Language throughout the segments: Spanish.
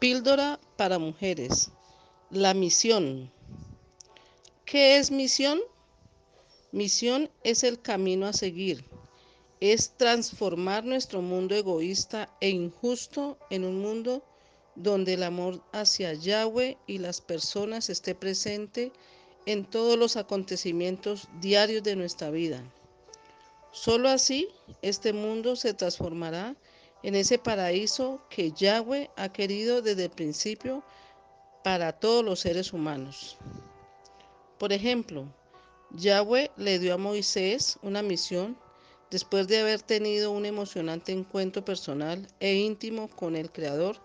Píldora para mujeres. La misión. ¿Qué es misión? Misión es el camino a seguir. Es transformar nuestro mundo egoísta e injusto en un mundo donde el amor hacia Yahweh y las personas esté presente en todos los acontecimientos diarios de nuestra vida. Solo así este mundo se transformará en ese paraíso que Yahweh ha querido desde el principio para todos los seres humanos. Por ejemplo, Yahweh le dio a Moisés una misión después de haber tenido un emocionante encuentro personal e íntimo con el Creador,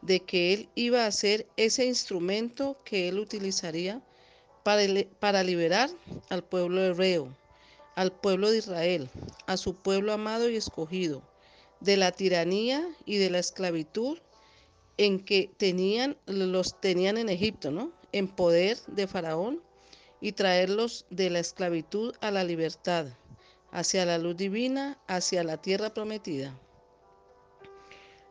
de que él iba a ser ese instrumento que él utilizaría para, para liberar al pueblo hebreo, al pueblo de Israel, a su pueblo amado y escogido de la tiranía y de la esclavitud en que tenían, los tenían en Egipto, ¿no? En poder de Faraón y traerlos de la esclavitud a la libertad, hacia la luz divina, hacia la tierra prometida.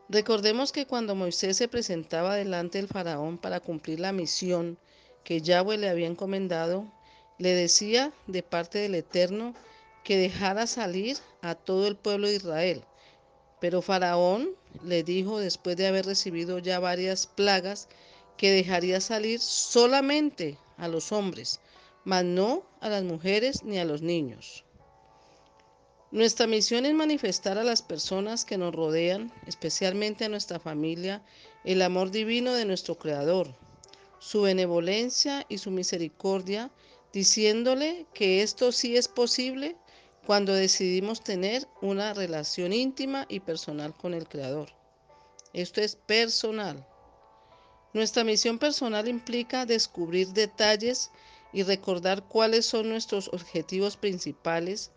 Recordemos que cuando Moisés se presentaba delante del faraón para cumplir la misión que Yahweh le había encomendado, le decía de parte del Eterno que dejara salir a todo el pueblo de Israel, pero Faraón le dijo, después de haber recibido ya varias plagas, que dejaría salir solamente a los hombres, mas no a las mujeres ni a los niños. Nuestra misión es manifestar a las personas que nos rodean, especialmente a nuestra familia, el amor divino de nuestro Creador, su benevolencia y su misericordia, diciéndole que esto sí es posible cuando decidimos tener una relación íntima y personal con el Creador. Esto es personal. Nuestra misión personal implica descubrir detalles y recordar cuáles son nuestros objetivos principales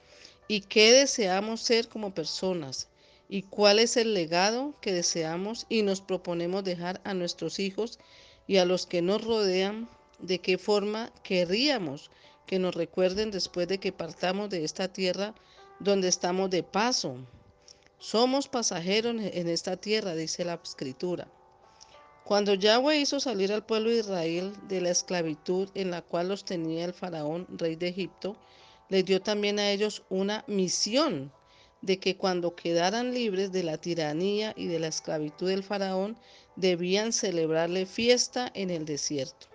y qué deseamos ser como personas y cuál es el legado que deseamos y nos proponemos dejar a nuestros hijos y a los que nos rodean, de qué forma querríamos que nos recuerden después de que partamos de esta tierra donde estamos de paso. Somos pasajeros en esta tierra, dice la escritura. Cuando Yahweh hizo salir al pueblo de Israel de la esclavitud en la cual los tenía el faraón, rey de Egipto, les dio también a ellos una misión de que cuando quedaran libres de la tiranía y de la esclavitud del faraón, debían celebrarle fiesta en el desierto.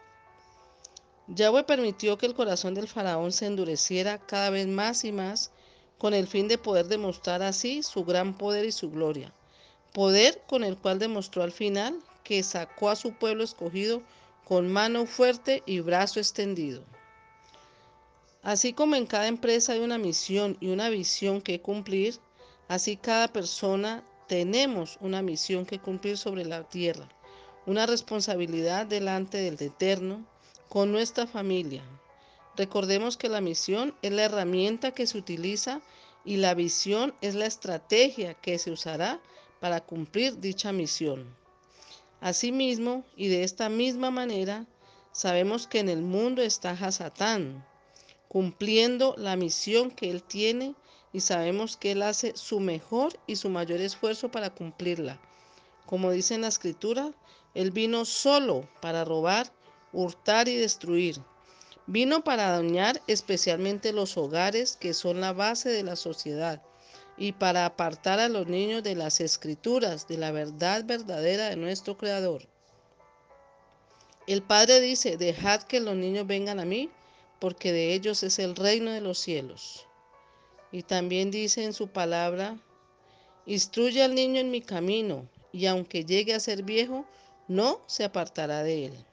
Yahweh permitió que el corazón del faraón se endureciera cada vez más y más con el fin de poder demostrar así su gran poder y su gloria. Poder con el cual demostró al final que sacó a su pueblo escogido con mano fuerte y brazo extendido. Así como en cada empresa hay una misión y una visión que cumplir, así cada persona tenemos una misión que cumplir sobre la tierra, una responsabilidad delante del Eterno, con nuestra familia. Recordemos que la misión es la herramienta que se utiliza y la visión es la estrategia que se usará para cumplir dicha misión. Asimismo, y de esta misma manera, sabemos que en el mundo está Hasatán, cumpliendo la misión que él tiene y sabemos que él hace su mejor y su mayor esfuerzo para cumplirla. Como dice en la escritura, él vino solo para robar, hurtar y destruir. Vino para dañar especialmente los hogares que son la base de la sociedad y para apartar a los niños de las escrituras, de la verdad verdadera de nuestro Creador. El Padre dice, dejad que los niños vengan a mí, porque de ellos es el reino de los cielos. Y también dice en su palabra, instruye al niño en mi camino, y aunque llegue a ser viejo, no se apartará de él.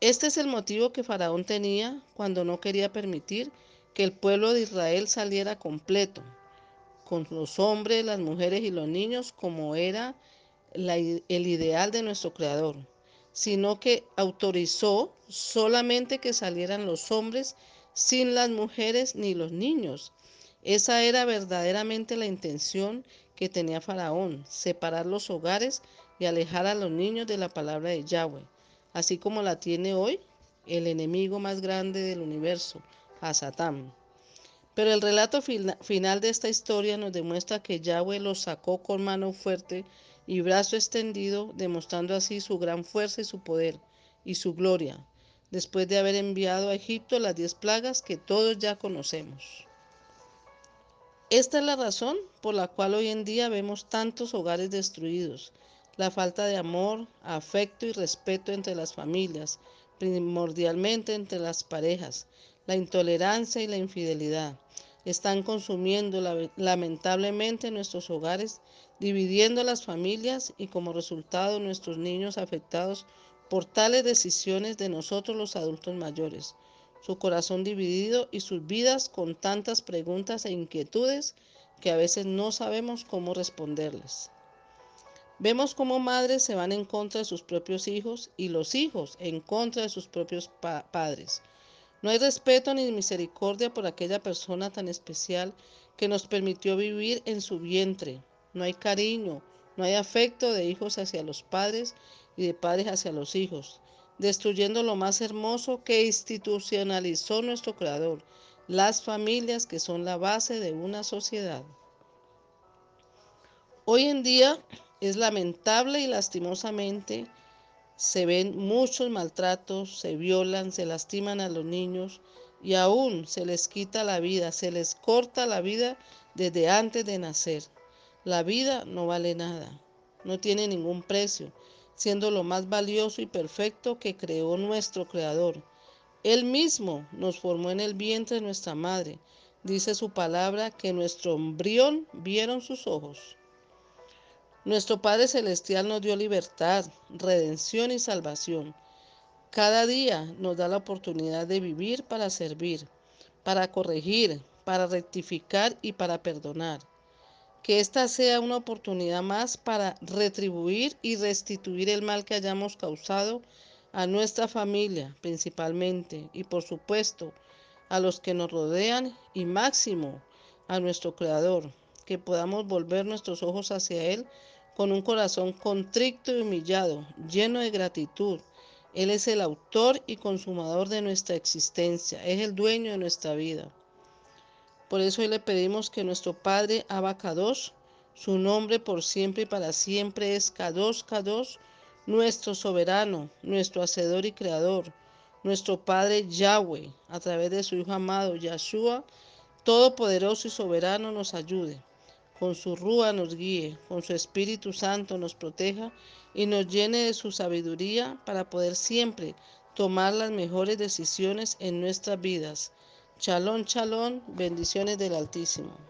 Este es el motivo que Faraón tenía cuando no quería permitir que el pueblo de Israel saliera completo, con los hombres, las mujeres y los niños, como era el ideal de nuestro Creador, sino que autorizó solamente que salieran los hombres sin las mujeres ni los niños. Esa era verdaderamente la intención que tenía Faraón, separar los hogares y alejar a los niños de la palabra de Yahweh así como la tiene hoy el enemigo más grande del universo, Hasatán. Pero el relato final de esta historia nos demuestra que Yahweh los sacó con mano fuerte y brazo extendido, demostrando así su gran fuerza y su poder y su gloria, después de haber enviado a Egipto las diez plagas que todos ya conocemos. Esta es la razón por la cual hoy en día vemos tantos hogares destruidos, la falta de amor, afecto y respeto entre las familias, primordialmente entre las parejas, la intolerancia y la infidelidad. Están consumiendo lamentablemente nuestros hogares, dividiendo las familias y como resultado nuestros niños afectados por tales decisiones de nosotros los adultos mayores, su corazón dividido y sus vidas con tantas preguntas e inquietudes que a veces no sabemos cómo responderles. Vemos cómo madres se van en contra de sus propios hijos y los hijos en contra de sus propios padres. No hay respeto ni misericordia por aquella persona tan especial que nos permitió vivir en su vientre. No hay cariño, no hay afecto de hijos hacia los padres y de padres hacia los hijos, destruyendo lo más hermoso que institucionalizó nuestro Creador, las familias que son la base de una sociedad. Hoy en día es lamentable y lastimosamente se ven muchos maltratos, se violan, se lastiman a los niños y aún se les quita la vida, se les corta la vida desde antes de nacer. La vida no vale nada, no tiene ningún precio siendo lo más valioso y perfecto que creó nuestro Creador. Él mismo nos formó en el vientre de nuestra madre. Dice su palabra que nuestro embrión vieron sus ojos. Nuestro Padre Celestial nos dio libertad, redención y salvación. Cada día nos da la oportunidad de vivir para servir, para corregir, para rectificar y para perdonar que esta sea una oportunidad más para retribuir y restituir el mal que hayamos causado a nuestra familia principalmente y por supuesto a los que nos rodean y máximo a nuestro Creador, que podamos volver nuestros ojos hacia Él con un corazón contrito y humillado, lleno de gratitud. Él es el autor y consumador de nuestra existencia, es el dueño de nuestra vida. Por eso hoy le pedimos que nuestro Padre Abacados, su nombre por siempre y para siempre es Kadosh Kadosh, nuestro soberano, nuestro hacedor y creador, nuestro Padre Yahweh, a través de su Hijo amado Yahshua, todopoderoso y soberano nos ayude. Con su rúa nos guíe, con su Espíritu Santo nos proteja y nos llene de su sabiduría para poder siempre tomar las mejores decisiones en nuestras vidas Chalón, chalón, bendiciones del Altísimo.